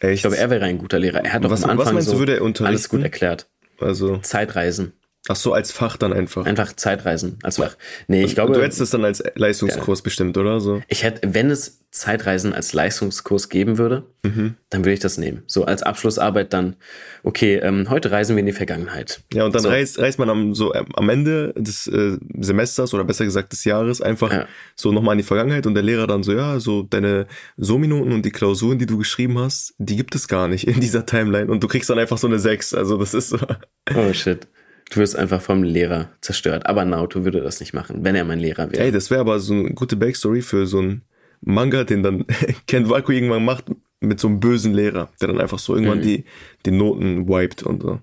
Speaker 2: Echt?
Speaker 1: Ich glaube, er wäre ein guter Lehrer. Er hat doch
Speaker 2: was,
Speaker 1: am Anfang
Speaker 2: was meinst
Speaker 1: so
Speaker 2: du, würde er
Speaker 1: alles gut erklärt.
Speaker 2: Also,
Speaker 1: Zeitreisen.
Speaker 2: Ach so, als Fach dann einfach.
Speaker 1: Einfach Zeitreisen als Fach. Nee, ich
Speaker 2: Und
Speaker 1: glaube,
Speaker 2: du hättest es dann als Leistungskurs bestimmt, oder so?
Speaker 1: ich hätte, wenn es Zeitreisen als Leistungskurs geben würde,
Speaker 2: Mhm.
Speaker 1: dann würde ich das nehmen. So als Abschlussarbeit dann, okay, ähm, heute reisen wir in die Vergangenheit.
Speaker 2: Ja, und dann
Speaker 1: So.
Speaker 2: reist, reist man am, so ähm, am Ende des äh, Semesters oder besser gesagt des Jahres einfach
Speaker 1: Ja.
Speaker 2: so nochmal in die Vergangenheit und der Lehrer dann so, ja, so deine So-Minuten und die Klausuren, die du geschrieben hast, die gibt es gar nicht in dieser Timeline und du kriegst dann einfach so eine 6. Also das ist so.
Speaker 1: Oh shit. Du wirst einfach vom Lehrer zerstört. Aber Naoto würde das nicht machen, wenn er mein Lehrer wäre.
Speaker 2: Ey, das wäre aber so eine gute Backstory für so einen Manga, den dann Ken Waku irgendwann macht mit so einem bösen Lehrer, der dann einfach so irgendwann die, die Noten wiped und so.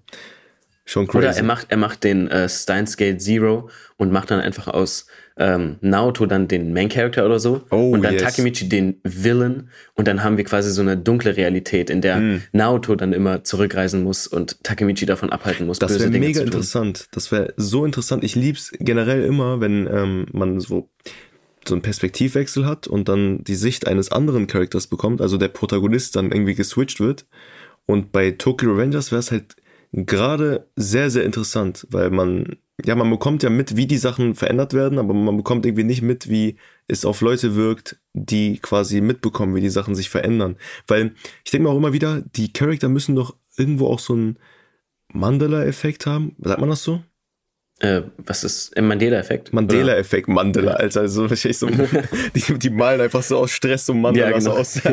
Speaker 2: Schon crazy.
Speaker 1: Oder er macht, er macht den äh, Steins Gate Zero und macht dann einfach aus ähm, Naoto dann den Main Character oder so.
Speaker 2: Oh,
Speaker 1: und dann
Speaker 2: yes.
Speaker 1: Takemichi den Villain. Und dann haben wir quasi so eine dunkle Realität, in der
Speaker 2: Hm.
Speaker 1: Naoto dann immer zurückreisen muss und Takemichi davon abhalten muss,
Speaker 2: Das wäre mega interessant. Das wäre so interessant. Ich lieb's generell immer, wenn ähm, man so so einen Perspektivwechsel hat und dann die Sicht eines anderen Charakters bekommt, also der Protagonist dann irgendwie geswitcht wird. Und bei Tokyo Revengers wäre es halt gerade sehr, sehr interessant, weil man, ja, man bekommt ja mit, wie die Sachen verändert werden, aber man bekommt irgendwie nicht mit, wie es auf Leute wirkt, die quasi mitbekommen, wie die Sachen sich verändern. Weil ich denke mir auch immer wieder, die Charakter müssen doch irgendwo auch so einen Mandela-Effekt haben. Sagt man das so?
Speaker 1: Äh, was ist im Mandela-Effekt?
Speaker 2: Mandela-Effekt, Mandela, Alter. Also, so, die, die malen einfach so aus Stress so Mandela
Speaker 1: Ja, genau.
Speaker 2: aus.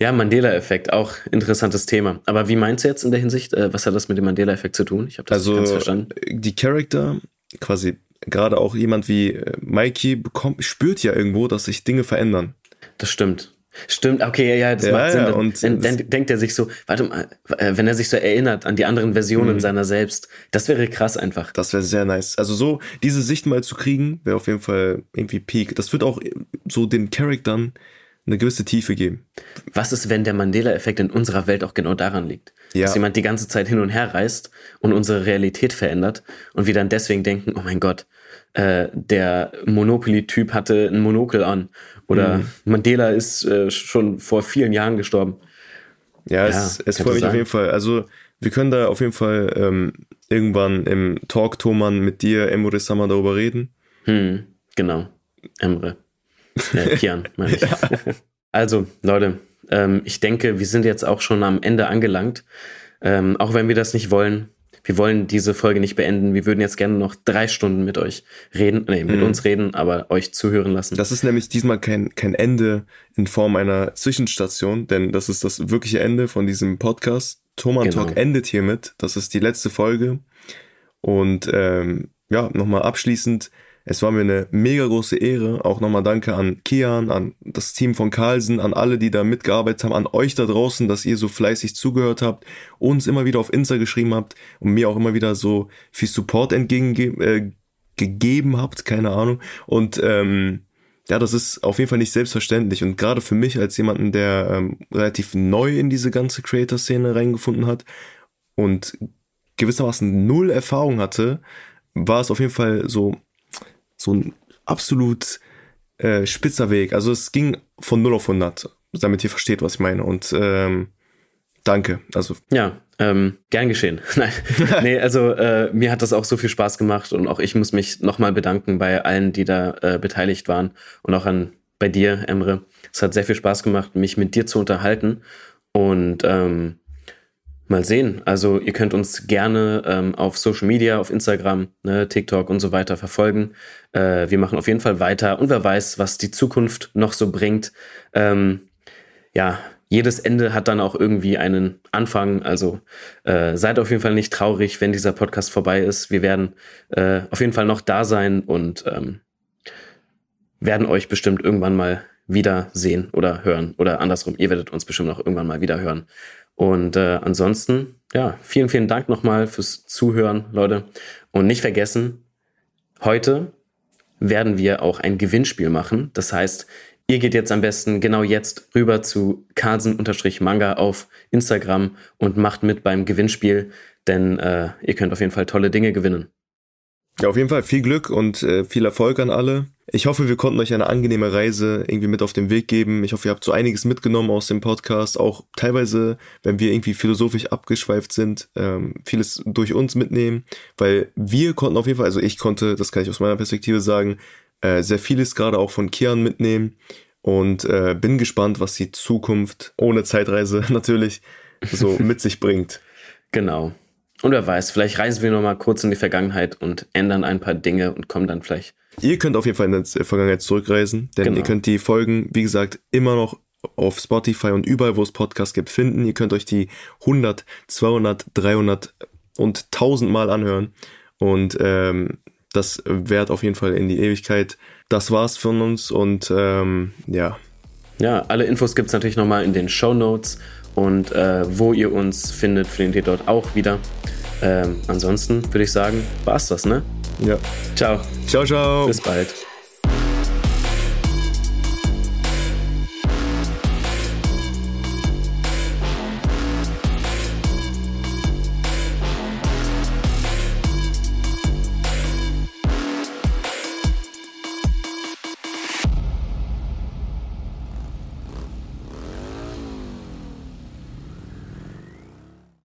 Speaker 1: Ja, Mandela-Effekt, auch interessantes Thema. Aber wie meinst du jetzt in der Hinsicht, äh, was hat das mit dem Mandela-Effekt zu tun? Ich habe das
Speaker 2: also,
Speaker 1: nicht ganz verstanden.
Speaker 2: die Charakter, quasi gerade auch jemand wie äh, Mikey, bekommt, spürt ja irgendwo, dass sich Dinge verändern.
Speaker 1: Das stimmt. Stimmt, okay, ja, ja, das
Speaker 2: Ja,
Speaker 1: macht Sinn.
Speaker 2: ja, und
Speaker 1: dann, dann denkt er sich so, warte mal, äh, wenn er sich so erinnert an die anderen Versionen
Speaker 2: Mhm.
Speaker 1: seiner selbst, das wäre krass einfach.
Speaker 2: Das wäre sehr nice. Also so diese Sicht mal zu kriegen, wäre auf jeden Fall irgendwie Peak. Das wird auch so den Charaktern eine gewisse Tiefe geben.
Speaker 1: Was ist, wenn der Mandela-Effekt in unserer Welt auch genau daran liegt?
Speaker 2: Ja.
Speaker 1: Dass jemand die ganze Zeit hin und her reist und unsere Realität verändert und wir dann deswegen denken, oh mein Gott, äh, der Monopoly-Typ hatte ein Monokel an oder
Speaker 2: Mhm.
Speaker 1: Mandela ist äh, schon vor vielen Jahren gestorben.
Speaker 2: Ja,
Speaker 1: Ja,
Speaker 2: es, es freut mich auf jeden Fall. Also wir können da auf jeden Fall ähm, irgendwann im Talk Thoman mit dir, Emre Sama, darüber reden.
Speaker 1: Hm, genau. Emre. Äh, Kian, meine ich. Also, Leute, ähm, ich denke, wir sind jetzt auch schon am Ende angelangt. Ähm, auch wenn wir das nicht wollen. Wir wollen diese Folge nicht beenden. Wir würden jetzt gerne noch drei Stunden mit euch reden, nee, mit uns reden, aber euch zuhören lassen.
Speaker 2: Das ist nämlich diesmal kein, kein Ende in Form einer Zwischenstation, denn das ist das wirkliche Ende von diesem Podcast. Thoman
Speaker 1: Genau.
Speaker 2: Talk endet hiermit. Das ist die letzte Folge. Und ähm, ja, nochmal abschließend, es war mir eine mega große Ehre. Auch nochmal danke an Kian, an das Team von Carlsen, an alle, die da mitgearbeitet haben, an euch da draußen, dass ihr so fleißig zugehört habt, uns immer wieder auf Insta geschrieben habt und mir auch immer wieder so viel Support entgegengegeben äh, habt, keine Ahnung. Und ähm, ja, das ist auf jeden Fall nicht selbstverständlich. Und gerade für mich als jemanden, der ähm, relativ neu in diese ganze Creator-Szene reingefunden hat und gewissermaßen null Erfahrung hatte, war es auf jeden Fall so, so ein absolut äh, spitzer Weg. Also es ging von 0 auf 100, damit ihr versteht, was ich meine. Und ähm, danke. Also
Speaker 1: Ja, ähm, gern geschehen. Nein, nee, also äh, mir hat das auch so viel Spaß gemacht und auch ich muss mich nochmal bedanken bei allen, die da äh, beteiligt waren und auch an bei dir, Emre. Es hat sehr viel Spaß gemacht, mich mit dir zu unterhalten und ähm, mal sehen. Also ihr könnt uns gerne ähm, auf Social Media, auf Instagram, ne, TikTok und so weiter verfolgen. Äh, wir machen auf jeden Fall weiter und wer weiß, was die Zukunft noch so bringt. Ähm, ja, jedes Ende hat dann auch irgendwie einen Anfang. Also äh, seid auf jeden Fall nicht traurig, wenn dieser Podcast vorbei ist. Wir werden äh, auf jeden Fall noch da sein und ähm, werden euch bestimmt irgendwann mal wieder sehen oder hören. Oder andersrum, ihr werdet uns bestimmt noch irgendwann mal wieder hören. Und äh, ansonsten, ja, vielen, vielen Dank nochmal fürs Zuhören, Leute. Und nicht vergessen, heute werden wir auch ein Gewinnspiel machen. Das heißt, ihr geht jetzt am besten genau jetzt rüber zu Carlsen-Manga auf Instagram und macht mit beim Gewinnspiel, denn äh, ihr könnt auf jeden Fall tolle Dinge gewinnen.
Speaker 2: Ja, auf jeden Fall viel Glück und äh, viel Erfolg an alle. Ich hoffe, wir konnten euch eine angenehme Reise irgendwie mit auf den Weg geben. Ich hoffe, ihr habt so einiges mitgenommen aus dem Podcast. Auch teilweise, wenn wir irgendwie philosophisch abgeschweift sind, ähm, vieles durch uns mitnehmen. Weil wir konnten auf jeden Fall, also ich konnte, das kann ich aus meiner Perspektive sagen, äh, sehr vieles gerade auch von Kian mitnehmen. Und äh, bin gespannt, was die Zukunft ohne Zeitreise natürlich so mit sich bringt.
Speaker 1: Genau. Und wer weiß, vielleicht reisen wir noch mal kurz in die Vergangenheit und ändern ein paar Dinge und kommen dann vielleicht.
Speaker 2: Ihr könnt auf jeden Fall in die Vergangenheit zurückreisen, denn
Speaker 1: Genau.
Speaker 2: ihr könnt die Folgen, wie gesagt, immer noch auf Spotify und überall, wo es Podcasts gibt, finden. Ihr könnt euch die 100, 200, 300 und 1000 Mal anhören. Und ähm, das währt auf jeden Fall in die Ewigkeit. Das war's von uns und ähm, ja,
Speaker 1: Ja, alle Infos gibt's natürlich noch mal in den Show Notes und äh, wo ihr uns findet, findet ihr dort auch wieder. Ähm, ansonsten würde ich sagen, war's das, ne?
Speaker 2: ja.
Speaker 1: Ciao,
Speaker 2: Ciao, ciao.
Speaker 1: bis bald.